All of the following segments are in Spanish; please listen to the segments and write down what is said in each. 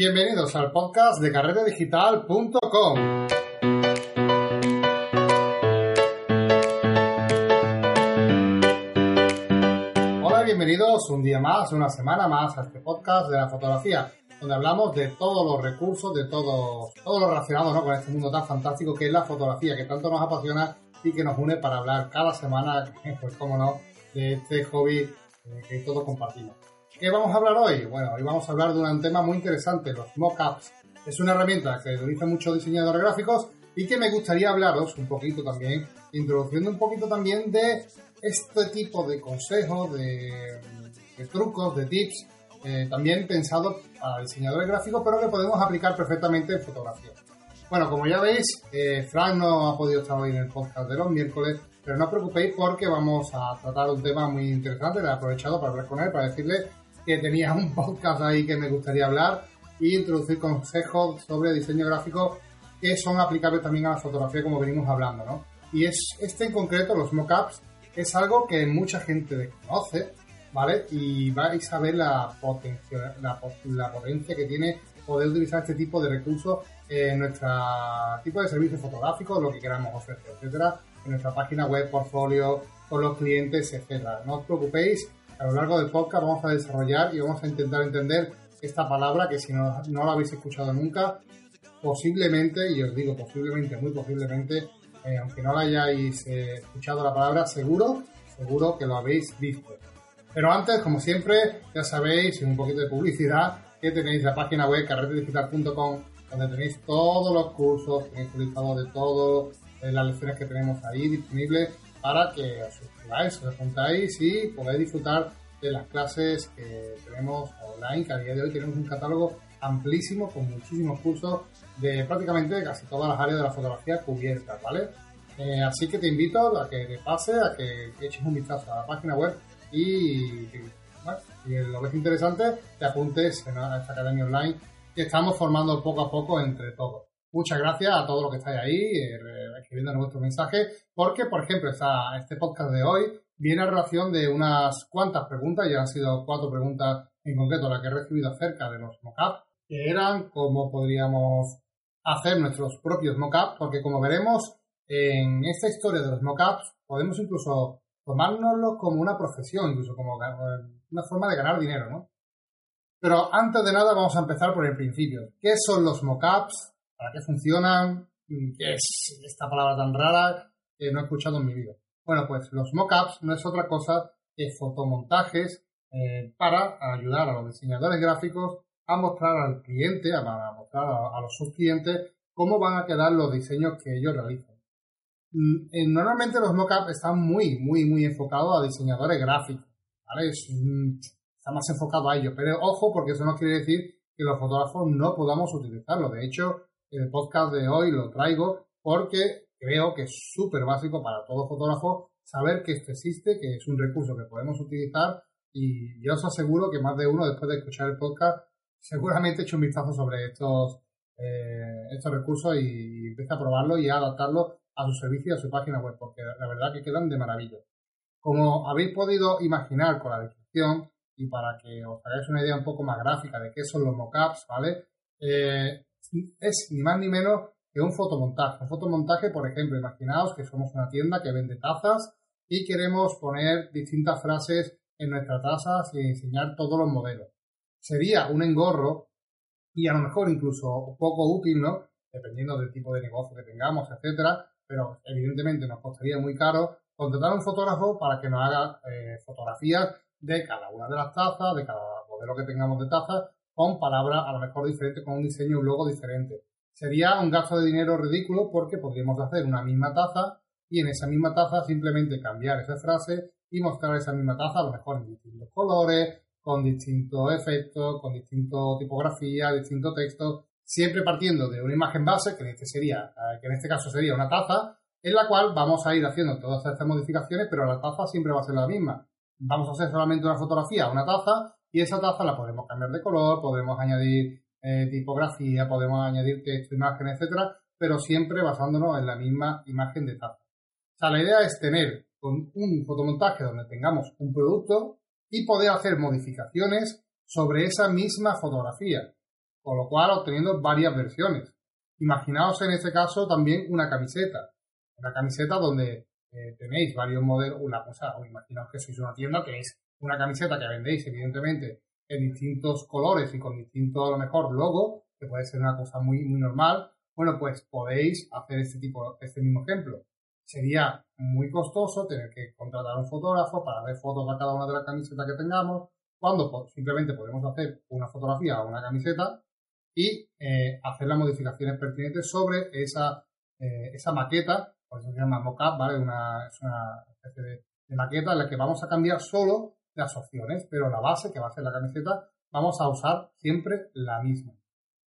Bienvenidos al podcast de carretedigital.com. Hola, bienvenidos un día más, una semana más a este podcast de la fotografía, donde hablamos de todos los recursos, de todo, todo lo relacionado con este mundo tan fantástico que es la fotografía, que tanto nos apasiona y que nos une para hablar cada semana, pues cómo no, de este hobby eh, que todos compartimos. ¿Qué vamos a hablar hoy? Bueno, hoy vamos a hablar de un tema muy interesante, los mockups. Es una herramienta que utilizan muchos diseñadores gráficos y que me gustaría hablaros un poquito también, introduciendo un poquito también de este tipo de consejos, de, trucos, de tips, eh, también pensados para diseñadores gráficos, pero que podemos aplicar perfectamente en fotografía. Bueno, como ya veis, eh, Frank no ha podido estar hoy en el podcast de los miércoles, pero no os preocupéis porque vamos a tratar un tema muy interesante. Le he aprovechado para hablar con él, para decirle que tenía un podcast ahí que me gustaría hablar y introducir consejos sobre diseño gráfico que son aplicables también a la fotografía como venimos hablando, ¿no? Y es este en concreto, los mockups, es algo que mucha gente desconoce, ¿vale? Y vais a ver la potencia, la, la potencia que tiene poder utilizar este tipo de recursos en nuestro tipo de servicios fotográficos, lo que queramos ofrecer, etcétera, en nuestra página web, portfolio, con los clientes, etcétera. No os preocupéis, a lo largo del podcast vamos a desarrollar y vamos a intentar entender esta palabra que si no, no la habéis escuchado nunca, posiblemente, y os digo posiblemente, muy posiblemente, eh, aunque no la hayáis eh, escuchado la palabra, seguro, seguro que lo habéis visto. Pero antes, como siempre, ya sabéis, un poquito de publicidad, que tenéis la página web carretedigital.com, donde tenéis todos los cursos, tenéis un listado de todas eh, las lecciones que tenemos ahí disponibles para que os suscribáis, os apuntáis y podáis disfrutar de las clases que tenemos online, que a día de hoy tenemos un catálogo amplísimo con muchísimos cursos de prácticamente casi todas las áreas de la fotografía cubiertas, ¿vale? Eh, así que te invito a que te pase, a que eches un vistazo a la página web y, si lo ves interesante, te apuntes en esta academia online que estamos formando poco a poco entre todos. Muchas gracias a todos los que estáis ahí eh, escribiendo vuestro mensaje, porque, por ejemplo, este podcast de hoy viene a relación de unas cuantas preguntas, ya han sido cuatro preguntas en concreto las que he recibido acerca de los mockups, que eran cómo podríamos hacer nuestros propios mockups, porque como veremos en esta historia de los mockups, podemos incluso tomárnoslo como una profesión, incluso como una forma de ganar dinero, ¿no? Pero antes de nada vamos a empezar por el principio. ¿Qué son los mockups? ¿Para qué funcionan? ¿Qué es esta palabra tan rara que no he escuchado en mi vida? Bueno, pues los mockups no es otra cosa que fotomontajes eh, para ayudar a los diseñadores gráficos a mostrar al cliente, a, mostrar a, los sus clientes cómo van a quedar los diseños que ellos realizan. Mm, eh, normalmente los mockups están muy, muy, muy enfocados a diseñadores gráficos, está más enfocado a ello, pero ojo porque eso no quiere decir que los fotógrafos no podamos utilizarlo. De hecho, el podcast de hoy lo traigo porque creo que es súper básico para todo fotógrafo saber que esto existe, que es un recurso que podemos utilizar y yo os aseguro que más de uno después de escuchar el podcast seguramente eche un vistazo sobre estos, eh, estos recursos y, empieza a probarlo y a adaptarlo a su servicio y a su página web porque la verdad que quedan de maravilla. Como habéis podido imaginar con la descripción y para que os hagáis una idea un poco más gráfica de qué son los mockups, ¿vale? Eh, es ni más ni menos que un fotomontaje. Un fotomontaje, por ejemplo, imaginaos que somos una tienda que vende tazas y queremos poner distintas frases en nuestras tazas y enseñar todos los modelos. Sería un engorro y a lo mejor incluso poco útil, ¿no? Dependiendo del tipo de negocio que tengamos, etcétera, pero evidentemente nos costaría muy caro contratar a un fotógrafo para que nos haga eh, fotografías de cada una de las tazas, de cada modelo que tengamos de tazas, con palabras a lo mejor diferentes, con un diseño, un logo diferente. Sería un gasto de dinero ridículo porque podríamos hacer una misma taza y en esa misma taza simplemente cambiar esa frase y mostrar esa misma taza a lo mejor en distintos colores, con distintos efectos, con distintos tipografía, distintos textos, siempre partiendo de una imagen base, que en este sería, eh, que en este caso sería una taza, en la cual vamos a ir haciendo todas estas modificaciones, pero la taza siempre va a ser la misma. Vamos a hacer solamente una fotografía, una taza, y esa taza la podemos cambiar de color, podemos añadir eh, tipografía, podemos añadir texto, imagen, etcétera, pero siempre basándonos en la misma imagen de taza. O sea, la idea es tener un fotomontaje donde tengamos un producto y poder hacer modificaciones sobre esa misma fotografía. con lo cual obteniendo varias versiones. Imaginaos en este caso también una camiseta, una camiseta donde eh, tenéis varios modelos, una cosa, o imaginaos que sois una tienda, tenéis una camiseta que vendéis evidentemente en distintos colores y con distinto a lo mejor logo, que puede ser una cosa muy, muy normal, bueno, pues podéis hacer este tipo, este mismo ejemplo. Sería muy costoso tener que contratar a un fotógrafo para ver fotos de cada una de las camisetas que tengamos, cuando simplemente podemos hacer una fotografía o una camiseta y eh, hacer las modificaciones pertinentes sobre esa, eh, esa maqueta, por eso se llama mockup, ¿vale? Una, es una especie de, maqueta en la que vamos a cambiar solo las opciones, pero la base, que va a ser la camiseta, vamos a usar siempre la misma.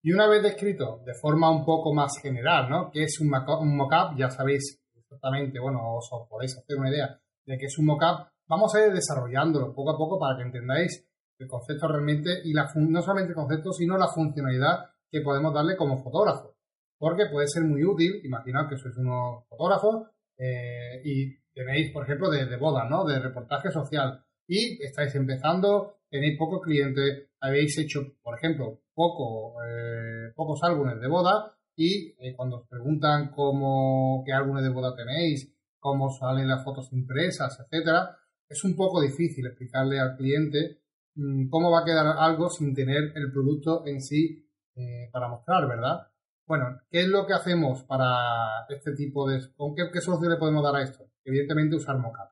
Y una vez descrito de forma un poco más general, ¿no? ¿Qué es un mockup? Ya sabéis exactamente, bueno, os, podéis hacer una idea de qué es un mockup. Vamos a ir desarrollándolo poco a poco para que entendáis el concepto realmente y la no solamente el concepto, sino la funcionalidad que podemos darle como fotógrafo. Porque puede ser muy útil, imaginad que sois unos fotógrafos eh, y tenéis, por ejemplo, de, de bodas, ¿no? De reportaje social y estáis empezando, tenéis pocos clientes, habéis hecho, por ejemplo, poco, eh, pocos álbumes de boda y eh, cuando os preguntan cómo, qué álbumes de boda tenéis, cómo salen las fotos impresas, etcétera, es un poco difícil explicarle al cliente mm, cómo va a quedar algo sin tener el producto en sí eh, para mostrar, ¿verdad? Bueno, ¿qué es lo que hacemos para este tipo de... ¿Con qué, qué solución le podemos dar a esto? Evidentemente usar mockup.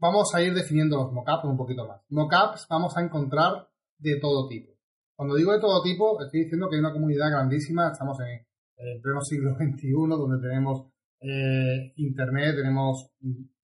Vamos a ir definiendo los mockups un poquito más. Mockups vamos a encontrar de todo tipo. Cuando digo de todo tipo, estoy diciendo que hay una comunidad grandísima, estamos en el pleno siglo XXI, donde tenemos eh, Internet, tenemos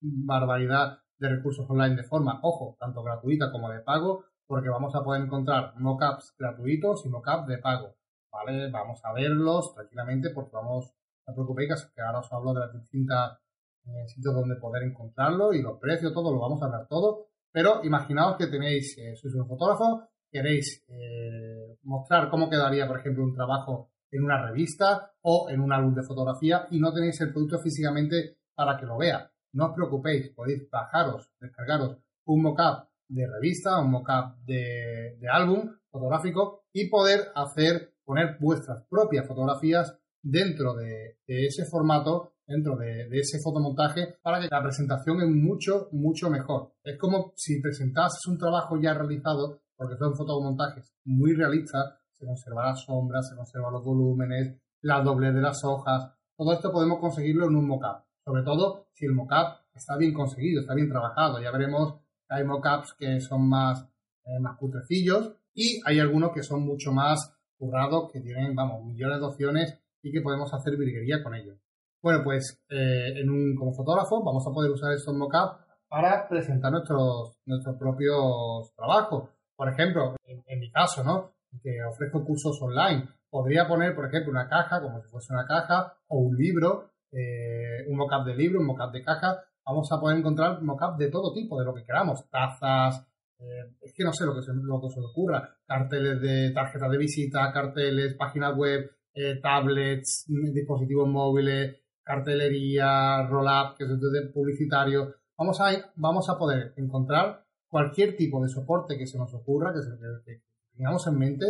barbaridad de recursos online de forma, ojo, tanto gratuita como de pago, porque vamos a poder encontrar mockups gratuitos y mockups de pago. ¿Vale? Vamos a verlos tranquilamente porque vamos, no os preocupéis que ahora os hablo de las distintas eh, sitios donde poder encontrarlo y los precios, todo, lo vamos a hablar todo. Pero imaginaos que tenéis, eh, sois un fotógrafo queréis eh, mostrar cómo quedaría, por ejemplo, un trabajo en una revista o en un álbum de fotografía y no tenéis el producto físicamente para que lo vea. No os preocupéis, podéis bajaros, descargaros un mockup de revista, un mockup de, de álbum fotográfico y poder hacer, poner vuestras propias fotografías dentro de, ese formato, dentro de, de, ese fotomontaje, para que la presentación es mucho, mucho mejor. Es como si presentases un trabajo ya realizado porque son fotomontajes muy realistas, se conserva la sombra, se conservan los volúmenes, la doble de las hojas, todo esto podemos conseguirlo en un mockup, sobre todo si el mockup está bien conseguido, está bien trabajado, ya veremos que hay mockups que son más, eh, más putrecillos y hay algunos que son mucho más currados, que tienen, vamos, millones de opciones y que podemos hacer virguería con ellos. Bueno, pues eh, en un, como fotógrafo vamos a poder usar estos mockups para presentar nuestros, nuestros propios trabajos. Por ejemplo, en, mi caso, ¿no? Que ofrezco cursos online. Podría poner, por ejemplo, una caja, como si fuese una caja, o un libro, eh, un mockup de libro, un mockup de caja. Vamos a poder encontrar mockup de todo tipo, de lo que queramos. Tazas, eh, es que no sé lo que, se, lo que se ocurra. Carteles de tarjetas de visita, carteles, páginas web, eh, tablets, dispositivos móviles, cartelería, roll-up, que es publicitario. Vamos a, vamos a poder encontrar cualquier tipo de soporte que se nos ocurra, que, tengamos en mente,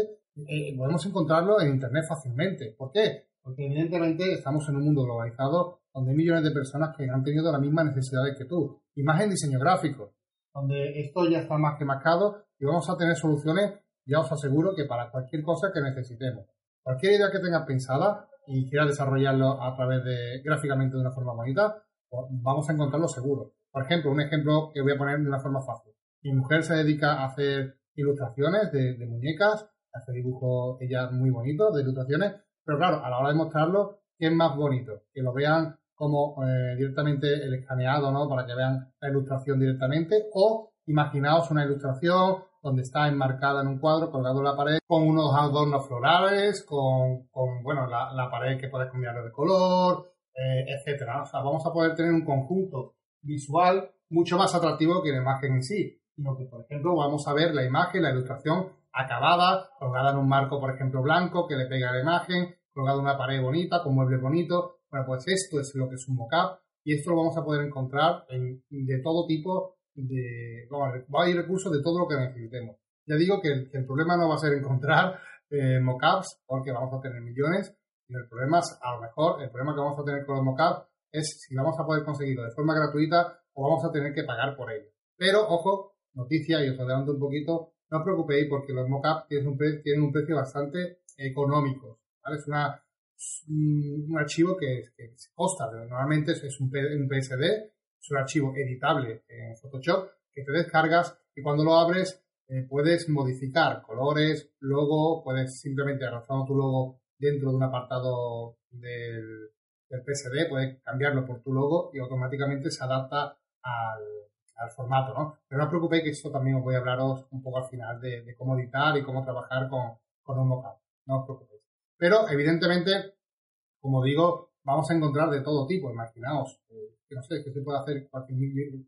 eh, podemos encontrarlo en Internet fácilmente. ¿Por qué? Porque evidentemente estamos en un mundo globalizado donde hay millones de personas que han tenido las mismas necesidades que tú. Imagen, diseño gráfico, donde esto ya está más que marcado y vamos a tener soluciones, ya os aseguro que para cualquier cosa que necesitemos. Cualquier idea que tengas pensada y quieras desarrollarlo a través de gráficamente de una forma bonita, pues vamos a encontrarlo seguro. Por ejemplo, un ejemplo que voy a poner de una forma fácil. Mi mujer se dedica a hacer ilustraciones de, muñecas, hace dibujos ella muy bonitos de ilustraciones, pero claro, a la hora de mostrarlo, ¿qué es más bonito? Que lo vean como eh, directamente el escaneado, ¿no? Para que vean la ilustración directamente, o imaginaos una ilustración donde está enmarcada en un cuadro, colgado en la pared, con unos adornos florales, con, bueno, la, pared que puedes cambiar de color, eh, etcétera. O sea, vamos a poder tener un conjunto visual mucho más atractivo que la imagen en sí sino que, por ejemplo, vamos a ver la imagen, la ilustración acabada, colgada en un marco, por ejemplo, blanco, que le pega a la imagen, colgada en una pared bonita, con muebles bonitos. Bueno, pues esto es lo que es un mockup y esto lo vamos a poder encontrar en, de todo tipo de... va a haber recursos de todo lo que necesitemos. Ya digo que el, problema no va a ser encontrar eh, mockups porque vamos a tener millones y el problema es, a lo mejor, el problema que vamos a tener con los mockups es si vamos a poder conseguirlo de forma gratuita o vamos a tener que pagar por ello. Pero, ojo, noticia, y os adelanto un poquito, no os preocupéis porque los mockups tienen un, tienen un precio bastante económico. ¿vale? Es una, un archivo que, que costa, normalmente es un, un PSD, es un archivo editable en Photoshop que te descargas y cuando lo abres eh, puedes modificar colores, logo, puedes simplemente arrastrar tu logo dentro de un apartado del, del PSD, puedes cambiarlo por tu logo y automáticamente se adapta al, al formato, ¿no? Pero no os preocupéis que esto también os voy a hablaros un poco al final de, cómo editar y cómo trabajar con, con un mockup. No os preocupéis. Pero, evidentemente, como digo, vamos a encontrar de todo tipo. Imaginaos, eh, que no sé, que se puede hacer cualquier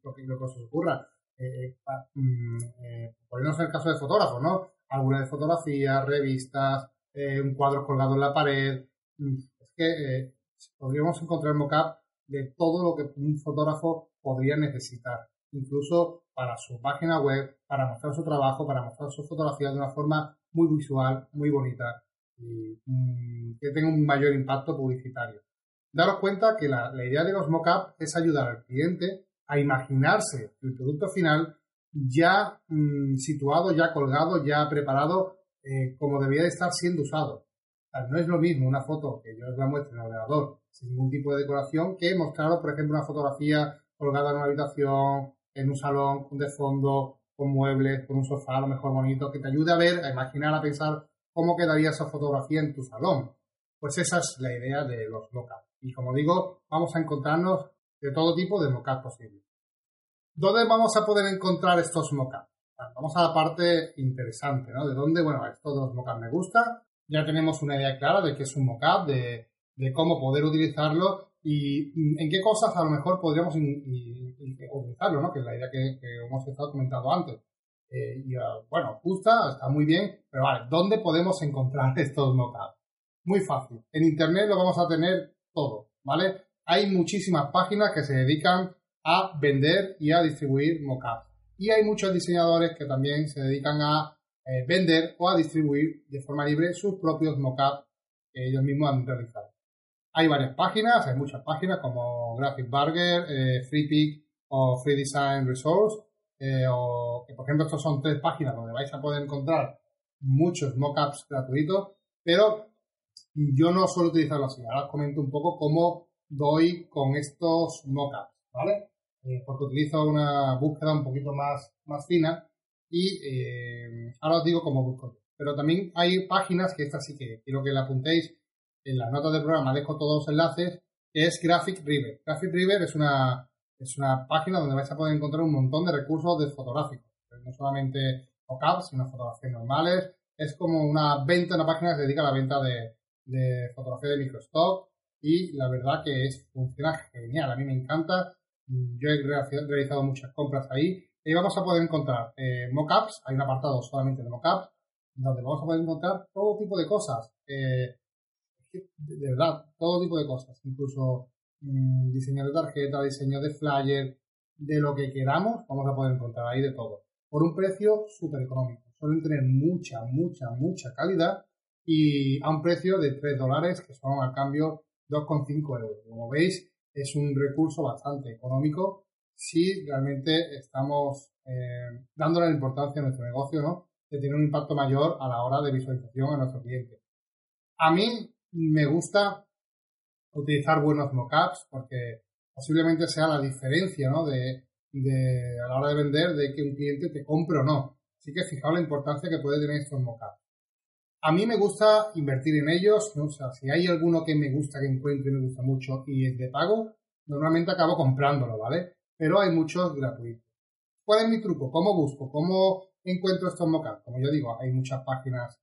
lo que, os ocurra. Eh, mm, eh, poniéndose el caso de fotógrafos, ¿no? Alguna de fotografías, revistas, eh, un cuadro colgado en la pared. Mm, es que eh, podríamos encontrar mockup de todo lo que un fotógrafo podría necesitar, incluso para su página web, para mostrar su trabajo, para mostrar sus fotografías de una forma muy visual, muy bonita y mm, que tenga un mayor impacto publicitario. Daros cuenta que la, idea de los mockups es ayudar al cliente a imaginarse el producto final ya mm, situado, ya colgado, ya preparado, eh, como debería de estar siendo usado. no es lo mismo una foto que yo os la muestre en el ordenador sin ningún tipo de decoración que mostraros, por ejemplo, una fotografía colgada en una habitación, en un salón, de fondo, con muebles, con un sofá a lo mejor bonito, que te ayude a ver, a imaginar, a pensar cómo quedaría esa fotografía en tu salón. Pues esa es la idea de los mockups. Y como digo, vamos a encontrarnos de todo tipo de mockups posibles. ¿Dónde vamos a poder encontrar estos mockups? Vamos a la parte interesante, ¿no? De dónde, bueno, esto de los mockups me gusta. Ya tenemos una idea clara de qué es un mockup, de, de cómo poder utilizarlo y mm, en qué cosas a lo mejor podríamos utilizarlo, ¿no? Que es la idea que, hemos estado comentando antes. Eh, ah, bueno, gusta, está muy bien, pero vale, ¿dónde podemos encontrar estos mockups? Muy fácil. En Internet lo vamos a tener todo, ¿vale? Hay muchísimas páginas que se dedican a vender y a distribuir mockups. Y hay muchos diseñadores que también se dedican a eh, vender o a distribuir de forma libre sus propios mockups que ellos mismos han realizado. Hay varias páginas, hay muchas páginas como Graphic Burger, eh, FreePic o Free Design Resource, eh, o que por ejemplo estos son tres páginas donde vais a poder encontrar muchos mockups gratuitos, pero yo no suelo utilizarlo así. Ahora os comento un poco cómo doy con estos mockups, ¿vale? Eh, porque utilizo una búsqueda un poquito más, más fina y ahora os digo cómo busco. Pero también hay páginas que esta sí que quiero que la apuntéis en las notas del programa dejo todos los enlaces, que es Graphic River. Graphic River es una, es una página donde vais a poder encontrar un montón de recursos de fotográficos. No solamente mockups, sino fotografías normales. Es como una venta, una página que se dedica a la venta de, de fotografía de microstock y la verdad que es, funciona genial. A mí me encanta. Yo he realizado muchas compras ahí y vamos a poder encontrar eh, mockups. Hay un apartado solamente de mockups donde vamos a poder encontrar todo tipo de cosas. Eh, de verdad, todo tipo de cosas, incluso mmm, diseño de tarjeta, diseño de flyer, de lo que queramos, vamos a poder encontrar ahí de todo. Por un precio súper económico. Suelen tener mucha, mucha, mucha calidad y a un precio de 3 dólares, que son al cambio 2,5 euros. Como veis, es un recurso bastante económico si realmente estamos eh, dándole la importancia a nuestro negocio, ¿no? De tener un impacto mayor a la hora de visualización a nuestro cliente. A mí me gusta utilizar buenos mockups porque posiblemente sea la diferencia, ¿no? De, de, a la hora de vender, de que un cliente te compre o no. Así que fijaos la importancia que puede tener estos mockups. A mí me gusta invertir en ellos, ¿no? o sea, si hay alguno que me gusta, que encuentro y me gusta mucho y es de pago, normalmente acabo comprándolo, ¿vale? Pero hay muchos gratuitos. ¿Cuál es mi truco? ¿Cómo busco? ¿Cómo encuentro estos mockups? Como yo digo, hay muchas páginas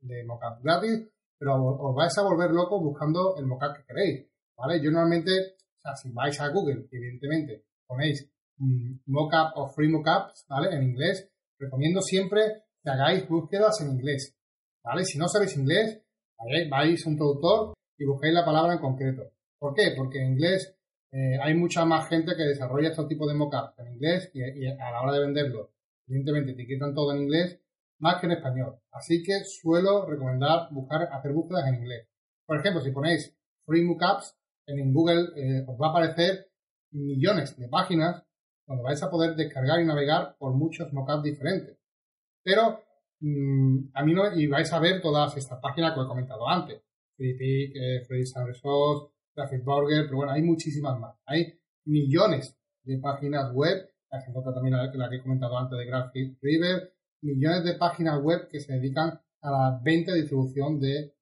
de mockups gratis, pero os vais a volver locos buscando el mockup que queréis, ¿vale? Yo normalmente, o sea, si vais a Google, evidentemente, ponéis mm, mockup o free mockups, ¿vale? En inglés, recomiendo siempre que hagáis búsquedas en inglés, ¿vale? Si no sabéis inglés, vais a un traductor y buscáis la palabra en concreto. ¿Por qué? Porque en inglés eh, hay mucha más gente que desarrolla este tipo de mockups en inglés y, a la hora de venderlo, evidentemente etiquetan todo en inglés más que en español. Así que suelo recomendar buscar, hacer búsquedas en inglés. Por ejemplo, si ponéis Free Mockups en Google, eh, os va a aparecer millones de páginas donde vais a poder descargar y navegar por muchos mockups diferentes. Pero mm, a mí no, y vais a ver todas estas páginas que he comentado antes. FreePic, eh, Free Resource, Graphic Burger, pero bueno, hay muchísimas más. Hay millones de páginas web, la también la, que he comentado antes de Graphic River, millones de páginas web que se dedican a la venta y distribución de,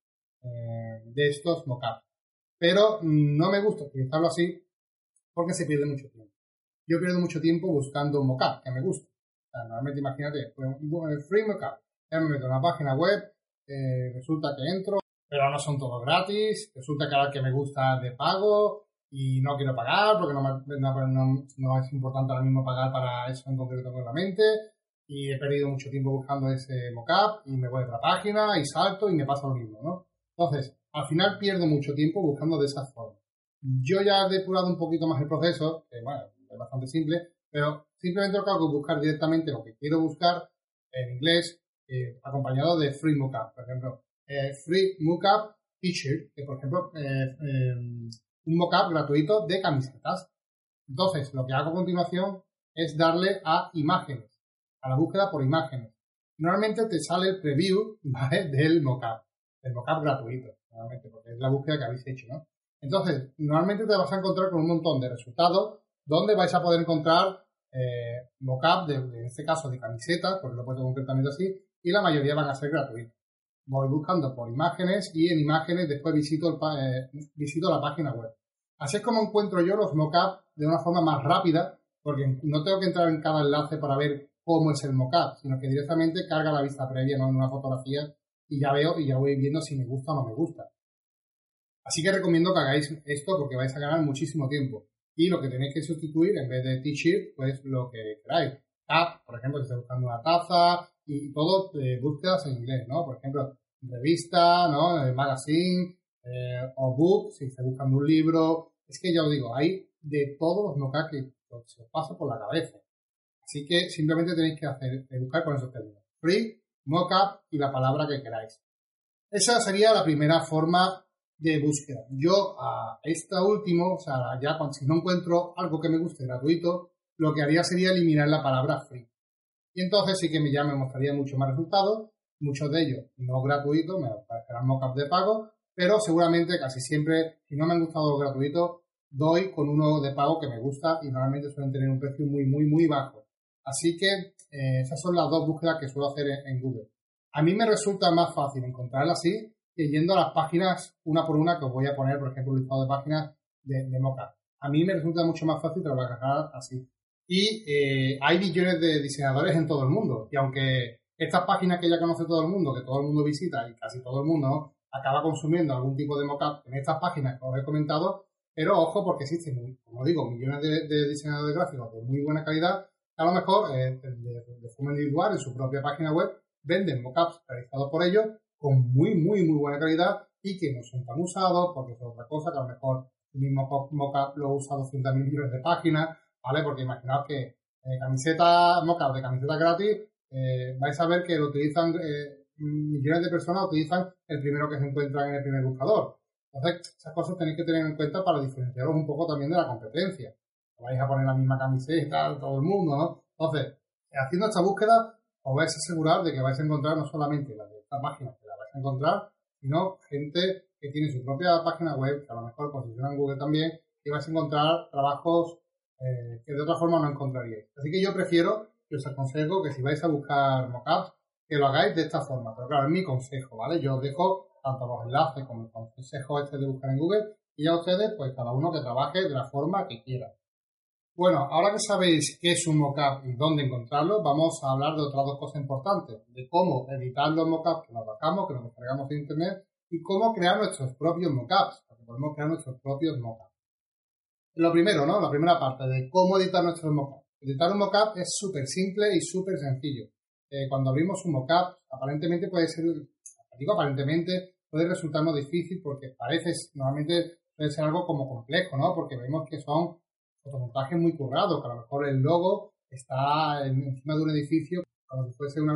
eh, de estos mockups. Pero no me gusta utilizarlo así porque se pierde mucho tiempo. Yo pierdo mucho tiempo buscando un mockup que me gusta. O sea, normalmente imagínate, pues, free mockup, ya me meto en una página web, eh, resulta que entro, pero no son todos gratis, resulta que ahora que me gusta de pago y no quiero pagar porque no, es importante ahora mismo pagar para eso en concreto con la mente y he perdido mucho tiempo buscando ese mockup y me voy a otra página y salto y me pasa lo mismo, ¿no? Entonces, al final pierdo mucho tiempo buscando de esa forma. Yo ya he depurado un poquito más el proceso, que bueno, es bastante simple, pero simplemente lo que hago es buscar directamente lo que quiero buscar en inglés, eh, acompañado de Free Mockup. Por ejemplo, eh, Free Mockup T-shirt, que por ejemplo, eh, un mockup gratuito de camisetas. Entonces, lo que hago a continuación es darle a imágenes, a la búsqueda por imágenes. Normalmente te sale el preview ¿vale? del mockup, el mockup gratuito, normalmente, porque es la búsqueda que habéis hecho, ¿no? Entonces, normalmente te vas a encontrar con un montón de resultados donde vais a poder encontrar eh, mockup, de, en este caso de camisetas, porque lo puedo concretamente así, y la mayoría van a ser gratuitos. Voy buscando por imágenes y en imágenes después visito, el, eh, visito la página web. Así es como encuentro yo los mockups de una forma más rápida, porque no tengo que entrar en cada enlace para ver cómo es el mockup, sino que directamente carga la vista previa en una fotografía y ya veo y ya voy viendo si me gusta o no me gusta. Así que recomiendo que hagáis esto porque vais a ganar muchísimo tiempo. Y lo que tenéis que sustituir en vez de T-shirt, pues lo que queráis. Tap, por ejemplo, si estáis buscando una taza y todo eh, búsquedas en inglés, ¿no? Por ejemplo, revista, ¿no? Eh, magazine eh, o book, si estáis buscando un libro. Es que ya os digo, hay de todos los mockups que se os pasa por la cabeza. Así que simplemente tenéis que hacer, buscar con esos términos. Free, mockup y la palabra que queráis. Esa sería la primera forma de búsqueda. Yo a esta última, o sea, ya cuando si no encuentro algo que me guste gratuito, lo que haría sería eliminar la palabra free. Y entonces sí que ya me mostraría mucho más resultados, muchos de ellos no gratuitos, me aparecerán mockups de pago, pero seguramente casi siempre, si no me han gustado los gratuitos, doy con uno de pago que me gusta y normalmente suelen tener un precio muy, muy, muy bajo. Así que eh, esas son las dos búsquedas que suelo hacer en, Google. A mí me resulta más fácil encontrarla así que yendo a las páginas una por una que os voy a poner, por ejemplo, un listado de páginas de, de. A mí me resulta mucho más fácil trabajar así. Y eh, hay millones de diseñadores en todo el mundo. Y aunque estas páginas que ya conoce todo el mundo, que todo el mundo visita y casi todo el mundo acaba consumiendo algún tipo de mockup en estas páginas que os he comentado, pero ojo porque existen, como digo, millones de, de diseñadores gráficos de muy buena calidad a lo mejor eh, de, forma individual en su propia página web venden mockups realizados por ellos con muy, muy, muy buena calidad y que no son tan usados porque es otra cosa que a lo mejor el mismo mockup lo usa 200.000 millones de páginas, ¿vale? Porque imaginaos que eh, camiseta, mockup de camiseta gratis, eh, vais a ver que lo utilizan, eh, millones de personas utilizan el primero que se encuentra en el primer buscador. Entonces, esas cosas tenéis que tener en cuenta para diferenciaros un poco también de la competencia vais a poner la misma camiseta, todo el mundo, ¿no? Entonces, haciendo esta búsqueda, os vais a asegurar de que vais a encontrar no solamente la de esta página que la vais a encontrar, sino gente que tiene su propia página web, que a lo mejor posiciona en Google también, y vais a encontrar trabajos eh, que de otra forma no encontraríais. Así que yo prefiero que os aconsejo que si vais a buscar mockups, que lo hagáis de esta forma. Pero claro, es mi consejo, ¿vale? Yo os dejo tanto los enlaces como el consejo este de buscar en Google y ya ustedes, pues cada uno que trabaje de la forma que quiera. Bueno, ahora que sabéis qué es un mockup y dónde encontrarlo, vamos a hablar de otras dos cosas importantes, de cómo editar los mockups que nos bajamos, que nos descargamos de internet, y cómo crear nuestros propios mockups, porque podemos crear nuestros propios mockups. Lo primero, ¿no? La primera parte de cómo editar nuestros mockups. Editar un mockup es súper simple y súper sencillo. Eh, cuando abrimos un mockup, aparentemente puede ser, digo aparentemente, puede resultarnos difícil porque parece, normalmente puede ser algo como complejo, ¿no? Porque vemos que son fotomontaje muy currado, que a lo mejor el logo está encima de un edificio como si fuese una,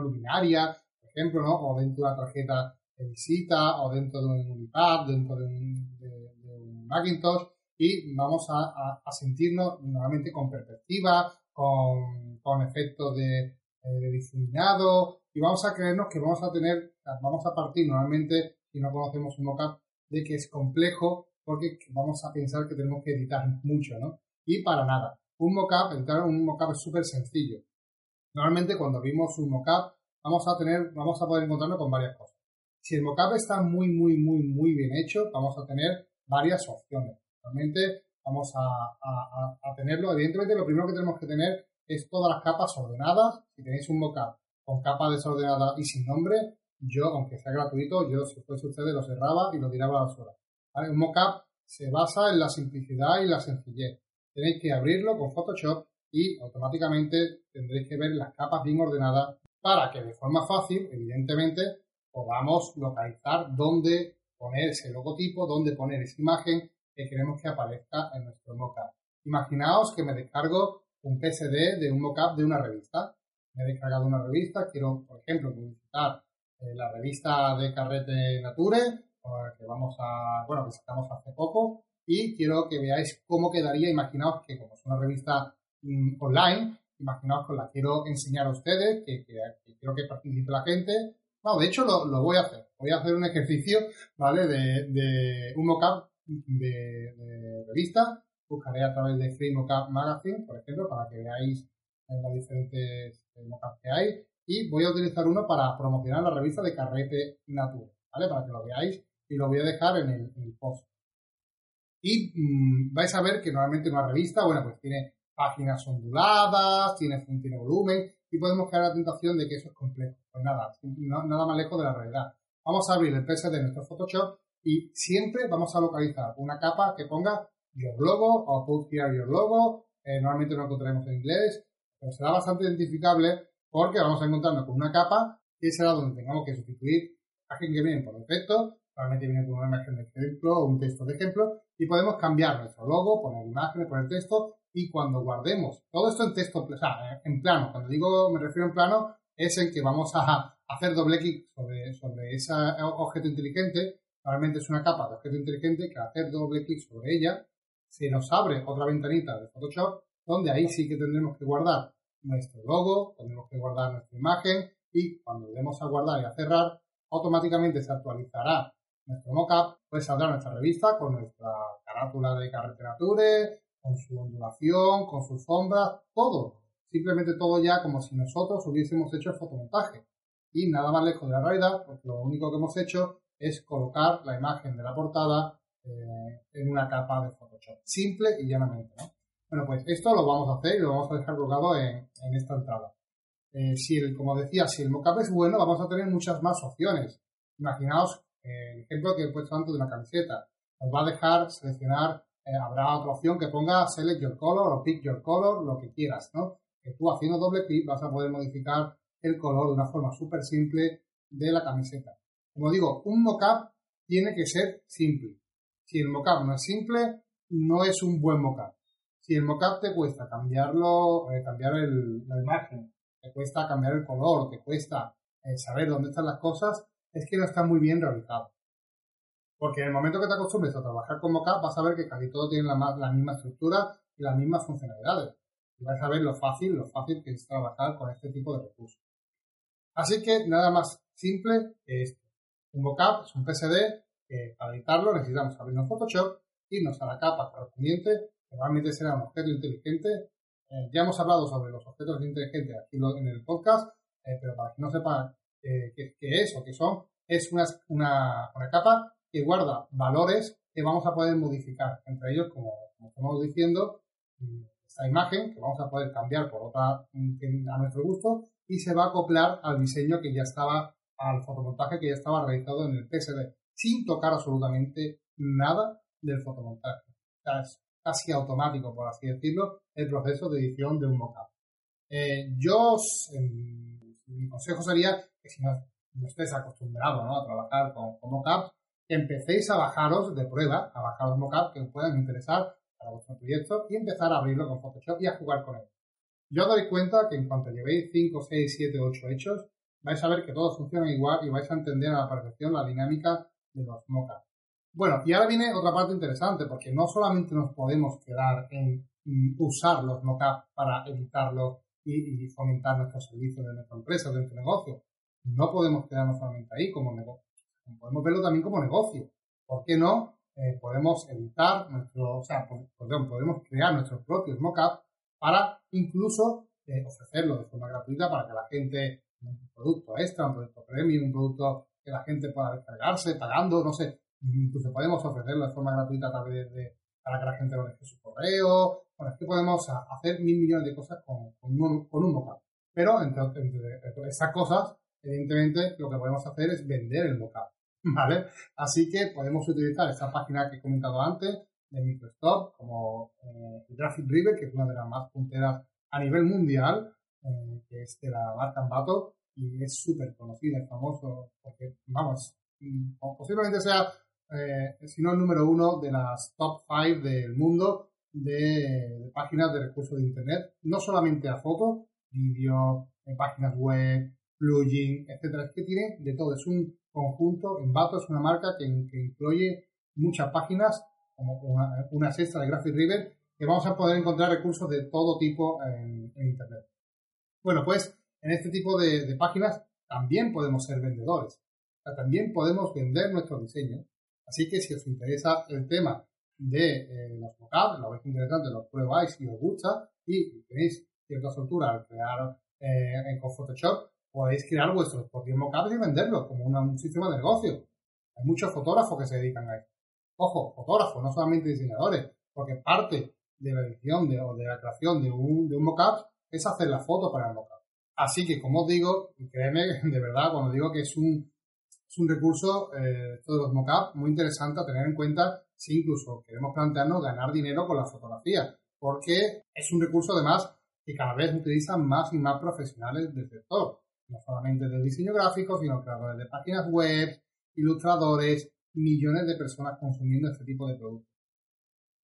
luminaria, por ejemplo, ¿no? O dentro de una tarjeta de visita, o dentro de un iPad, dentro de, un Macintosh, y vamos a, sentirnos nuevamente con perspectiva, con, con efectos de, eh, de difuminado, y vamos a creernos que vamos a tener, vamos a partir normalmente, si no conocemos un mockup, de que es complejo, porque vamos a pensar que tenemos que editar mucho, ¿no? Y para nada. Un mockup, editar un mockup es súper sencillo. Normalmente cuando vimos un mockup vamos a tener, vamos a poder encontrarnos con varias cosas. Si el mockup está muy, muy, muy, muy bien hecho, vamos a tener varias opciones. Realmente vamos a, tenerlo. Evidentemente lo primero que tenemos que tener es todas las capas ordenadas. Si tenéis un mockup con capa desordenada y sin nombre, yo, aunque sea gratuito, yo si fuese ustedes lo cerraba y lo tiraba a la basura. Un mockup se basa en la simplicidad y la sencillez. Tenéis que abrirlo con Photoshop y automáticamente tendréis que ver las capas bien ordenadas para que de forma fácil, evidentemente, podamos localizar dónde poner ese logotipo, dónde poner esa imagen que queremos que aparezca en nuestro mockup. Imaginaos que me descargo un PSD de un mockup de una revista. Me he descargado una revista, quiero, por ejemplo, publicitar eh, la revista de Carrete Nature, que vamos a, bueno, que sacamos hace poco, y quiero que veáis cómo quedaría. Imaginaos que como es una revista Mm, online, imaginaos que la quiero enseñar a ustedes, que, quiero que participe la gente. No, de hecho lo, voy a hacer. Voy a hacer un ejercicio, ¿vale? De, un mockup de, de, revista. Buscaré a través de Free Mockup Magazine, por ejemplo, para que veáis las diferentes mockups que hay. Y voy a utilizar uno para promocionar la revista de Carrete Nature, ¿vale? Para que lo veáis y lo voy a dejar en el, post. Y mm, vais a ver que normalmente una revista, bueno, pues tiene páginas onduladas, tiene, tiene volumen y podemos caer la tentación de que eso es complejo. Pues nada, nada más lejos de la realidad. Vamos a abrir el PSD de nuestro Photoshop y siempre vamos a localizar una capa que ponga your logo o put here your logo. Eh, normalmente lo encontraremos en inglés, pero será bastante identificable porque vamos a encontrarnos con una capa que será donde tengamos que sustituir imagen que viene por defecto, normalmente viene con una imagen de ejemplo o un texto de ejemplo, y podemos cambiar nuestro logo, poner imágenes, poner texto y cuando guardemos todo esto en texto, o sea, en plano, cuando digo me refiero en plano, es en que vamos a hacer doble clic sobre, sobre ese objeto inteligente. Normalmente es una capa de objeto inteligente que al hacer doble clic sobre ella se nos abre otra ventanita de Photoshop donde ahí sí que tendremos que guardar nuestro logo, tendremos que guardar nuestra imagen y cuando le demos a guardar y a cerrar, automáticamente se actualizará nuestro mockup, pues saldrá nuestra revista con nuestra carátula de Carreterature, con su ondulación, con sus sombras, todo. Simplemente todo ya como si nosotros hubiésemos hecho el fotomontaje. Y nada más lejos de la realidad, porque lo único que hemos hecho es colocar la imagen de la portada eh, en una capa de Photoshop. Simple y llanamente, ¿no? Bueno, pues esto lo vamos a hacer y lo vamos a dejar colocado en, esta entrada. Eh, si el, como decía, si el mockup es bueno, vamos a tener muchas más opciones. Imaginaos eh, el ejemplo que he puesto antes de una camiseta. Nos va a dejar seleccionar habrá otra opción que ponga select your color o pick your color, lo que quieras, ¿no? Que tú haciendo doble clic vas a poder modificar el color de una forma súper simple de la camiseta. Como digo, un mockup tiene que ser simple. Si el mockup no es simple, no es un buen mockup. Si el mockup te cuesta cambiarlo, eh, cambiar el, la imagen, te cuesta cambiar el color, te cuesta eh, saber dónde están las cosas, es que no está muy bien realizado. Porque en el momento que te acostumbres a trabajar con mockup, vas a ver que casi todo tiene la, misma estructura y las mismas funcionalidades. Y vas a ver lo fácil, lo fácil que es trabajar con este tipo de recursos. Así que nada más simple que esto. Un mockup es un PSD que para editarlo necesitamos abrirnos Photoshop, irnos a la capa correspondiente, que normalmente será un objeto inteligente. Eh, ya hemos hablado sobre los objetos inteligentes aquí en el podcast, eh, pero para que no sepa eh, qué, es o qué son, es una, una, una capa que guarda valores que vamos a poder modificar. Entre ellos, como, estamos diciendo, mm, esta imagen que vamos a poder cambiar por otra mm, a nuestro gusto y se va a acoplar al diseño que ya estaba, al fotomontaje que ya estaba realizado en el PSD, sin tocar absolutamente nada del fotomontaje. es casi automático, por así decirlo, el proceso de edición de un mockup. Eh, yo, mi consejo sería que si no, estés acostumbrado a trabajar con, con mockups, empecéis a bajaros de prueba, a bajaros mockup que os puedan interesar para vuestro proyecto y empezar a abrirlo con Photoshop y a jugar con él. Yo doy cuenta que en cuanto llevéis 5, 6, 7, 8 hechos, vais a ver que todos funcionan igual y vais a entender a la perfección la dinámica de los mockups. Bueno, y ahora viene otra parte interesante, porque no solamente nos podemos quedar en mm, usar los mockups para editarlos y, fomentar nuestros servicios de nuestra empresa, de nuestro negocio. No podemos quedarnos solamente ahí como negocio. Podemos verlo también como negocio. ¿Por qué no? Eh, podemos editar nuestro, o sea, podemos crear nuestros propios mockups para incluso eh, ofrecerlo de forma gratuita para que la gente, un producto extra, un producto premium, un producto que la gente pueda descargarse pagando, no sé, incluso podemos ofrecerlo de forma gratuita a través de, para que la gente lo deje su correo. Bueno, es que podemos hacer mil millones de cosas con, un, con mockup. Pero entre, entre, esas cosas, evidentemente, lo que podemos hacer es vender el mockup. ¿Vale? Así que podemos utilizar esta página que he comentado antes de Microstop como eh, Graphic River, que es una de las más punteras a nivel mundial, eh, que es de la marca Ambato y es súper conocida y famoso porque, vamos, posiblemente sea eh, si no el número uno de las top 5 del mundo de, páginas de recursos de Internet, no solamente a fotos, vídeo, páginas web, plugin, etcétera, es que tiene de todo, es un conjunto, Envato es una marca que, incluye muchas páginas, como una, una sexta de Graphic River, que vamos a poder encontrar recursos de todo tipo en, Internet. Bueno, pues en este tipo de, páginas también podemos ser vendedores. también podemos vender nuestros diseños Así que si os interesa el tema de eh, los mockups, lo veis interesante, lo pruebáis y os gusta y tenéis cierta soltura al crear eh, con Photoshop, podéis crear vuestros propios mockups y venderlos como un sistema de negocio. Hay muchos fotógrafos que se dedican a esto. Ojo, fotógrafos, no solamente diseñadores, porque parte de la edición o de la creación de un, de un mockup es hacer la foto para el mockup. Así que, como os digo, créeme de verdad cuando digo que es un es un recurso, eh, todos los mockups, muy interesante a tener en cuenta si incluso queremos plantearnos ganar dinero con la fotografía, porque es un recurso además que cada vez utilizan más y más profesionales del sector, no solamente del diseño gráfico, sino creadores de páginas web, ilustradores, millones de personas consumiendo este tipo de productos.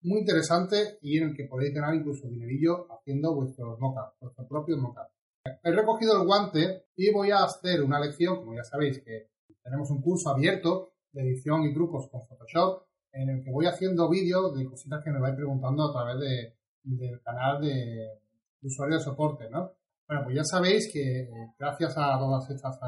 Muy interesante y en el que podéis ganar incluso dinerillo haciendo vuestros mockups, vuestros propios mockups. He recogido el guante y voy a hacer una lección, como ya sabéis que tenemos un curso abierto de edición y trucos con Photoshop en el que voy haciendo vídeos de cositas que me vais preguntando a través de, del canal de, usuario de soporte, ¿no? Bueno, pues ya sabéis que eh, gracias a todas estas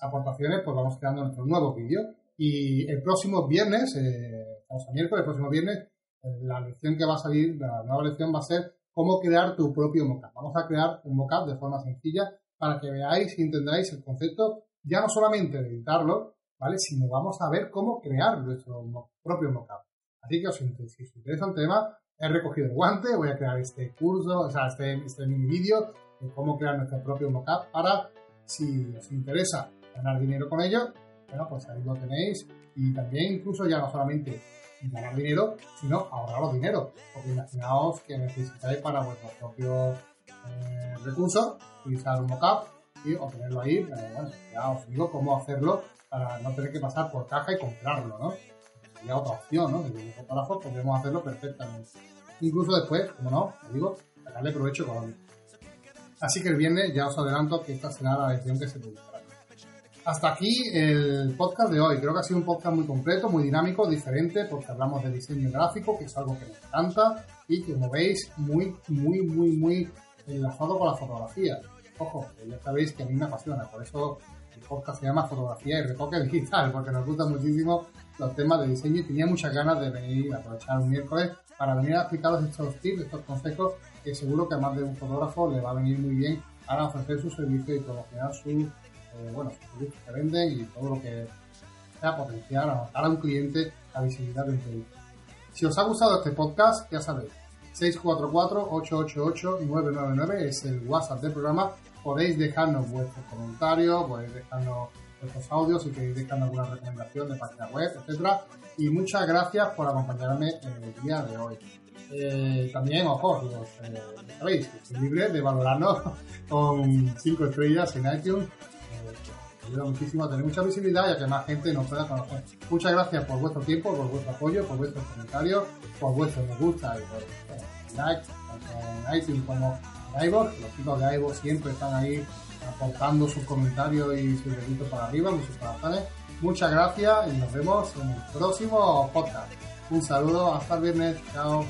aportaciones, pues vamos creando nuestros nuevos vídeos. Y el próximo viernes, eh, estamos a miércoles, el próximo viernes, eh, la lección que va a salir, la nueva lección va a ser cómo crear tu propio mockup. Vamos a crear un mockup de forma sencilla para que veáis y entendáis el concepto ya no solamente de editarlo, ¿vale? Sino vamos a ver cómo crear nuestro propio mockup. Así que os, si os interesa el tema, he recogido el guante, voy a crear este curso, o sea, este, este mini vídeo de cómo crear nuestro propio mockup para, si os interesa ganar dinero con ello, bueno, pues ahí lo tenéis. Y también incluso ya no solamente ganar dinero, sino ahorraros dinero. Porque imaginaos que necesitáis para vuestros propios eh, recursos utilizar un mockup y obtenerlo ahí. Eh, bueno, ya os digo cómo hacerlo para no tener que pasar por caja y comprarlo, ¿no? Sería otra opción, ¿no? Desde un fotógrafo podemos hacerlo perfectamente. Incluso después, como no, os digo, sacarle provecho económico. Así que el viernes ya os adelanto que esta será la lección que se publicará. Hasta aquí el podcast de hoy. Creo que ha sido un podcast muy completo, muy dinámico, diferente, porque hablamos de diseño gráfico, que es algo que me encanta y que, como veis, muy, muy, muy, muy enlazado con la fotografía ojo, ya sabéis que a mí me apasiona, por eso el podcast se llama Fotografía y Retoque Digital, porque nos gustan muchísimo los temas de diseño y tenía muchas ganas de venir a aprovechar un miércoles para venir a explicaros estos tips, estos consejos que seguro que a más de un fotógrafo le va a venir muy bien para ofrecer su servicio y promocionar su, eh, bueno, productos que venden y todo lo que sea potencial a, a un cliente la visibilidad de un producto. Si os ha gustado este podcast, ya sabéis, 644-888-999 es el WhatsApp del programa podéis dejarnos vuestros comentarios, podéis dejarnos vuestros audios si queréis dejarnos alguna recomendación de página web, etcétera. Y muchas gracias por acompañarme en el día de hoy. Eh, también, ojo, los, eh, sabéis, libre de valorarnos con 5 estrellas en iTunes ayuda muchísimo a tener mucha visibilidad y a que más gente nos pueda conocer. Muchas gracias por vuestro tiempo, por vuestro apoyo, por vuestros comentarios, por vuestros me gusta y por likes, tanto en iTunes como en iVoox. Los chicos de iVoox siempre están ahí aportando sus comentarios y sus deditos para arriba, sus corazones. Muchas gracias y nos vemos en el próximo podcast. Un saludo, hasta el viernes, chao.